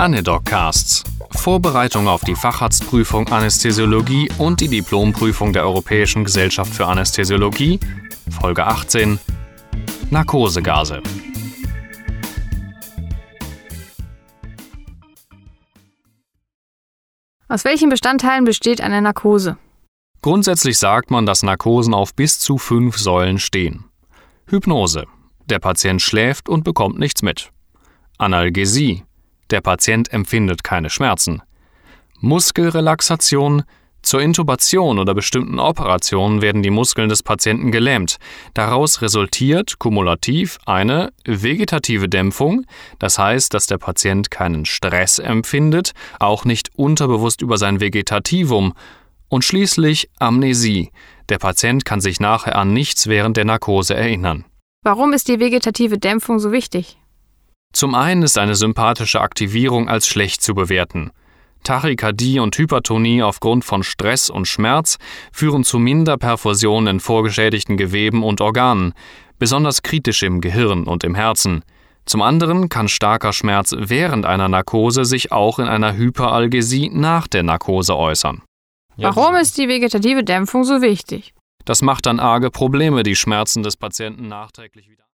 Anedoccasts. Vorbereitung auf die Facharztprüfung Anästhesiologie und die Diplomprüfung der Europäischen Gesellschaft für Anästhesiologie. Folge 18. Narkosegase. Aus welchen Bestandteilen besteht eine Narkose? Grundsätzlich sagt man, dass Narkosen auf bis zu fünf Säulen stehen. Hypnose. Der Patient schläft und bekommt nichts mit. Analgesie. Der Patient empfindet keine Schmerzen. Muskelrelaxation. Zur Intubation oder bestimmten Operationen werden die Muskeln des Patienten gelähmt. Daraus resultiert kumulativ eine vegetative Dämpfung, das heißt, dass der Patient keinen Stress empfindet, auch nicht unterbewusst über sein Vegetativum, und schließlich Amnesie. Der Patient kann sich nachher an nichts während der Narkose erinnern. Warum ist die vegetative Dämpfung so wichtig? Zum einen ist eine sympathische Aktivierung als schlecht zu bewerten. Tachykardie und Hypertonie aufgrund von Stress und Schmerz führen zu Minderperfusionen in vorgeschädigten Geweben und Organen, besonders kritisch im Gehirn und im Herzen. Zum anderen kann starker Schmerz während einer Narkose sich auch in einer Hyperalgesie nach der Narkose äußern. Warum ist die vegetative Dämpfung so wichtig? Das macht dann arge Probleme, die Schmerzen des Patienten nachträglich wieder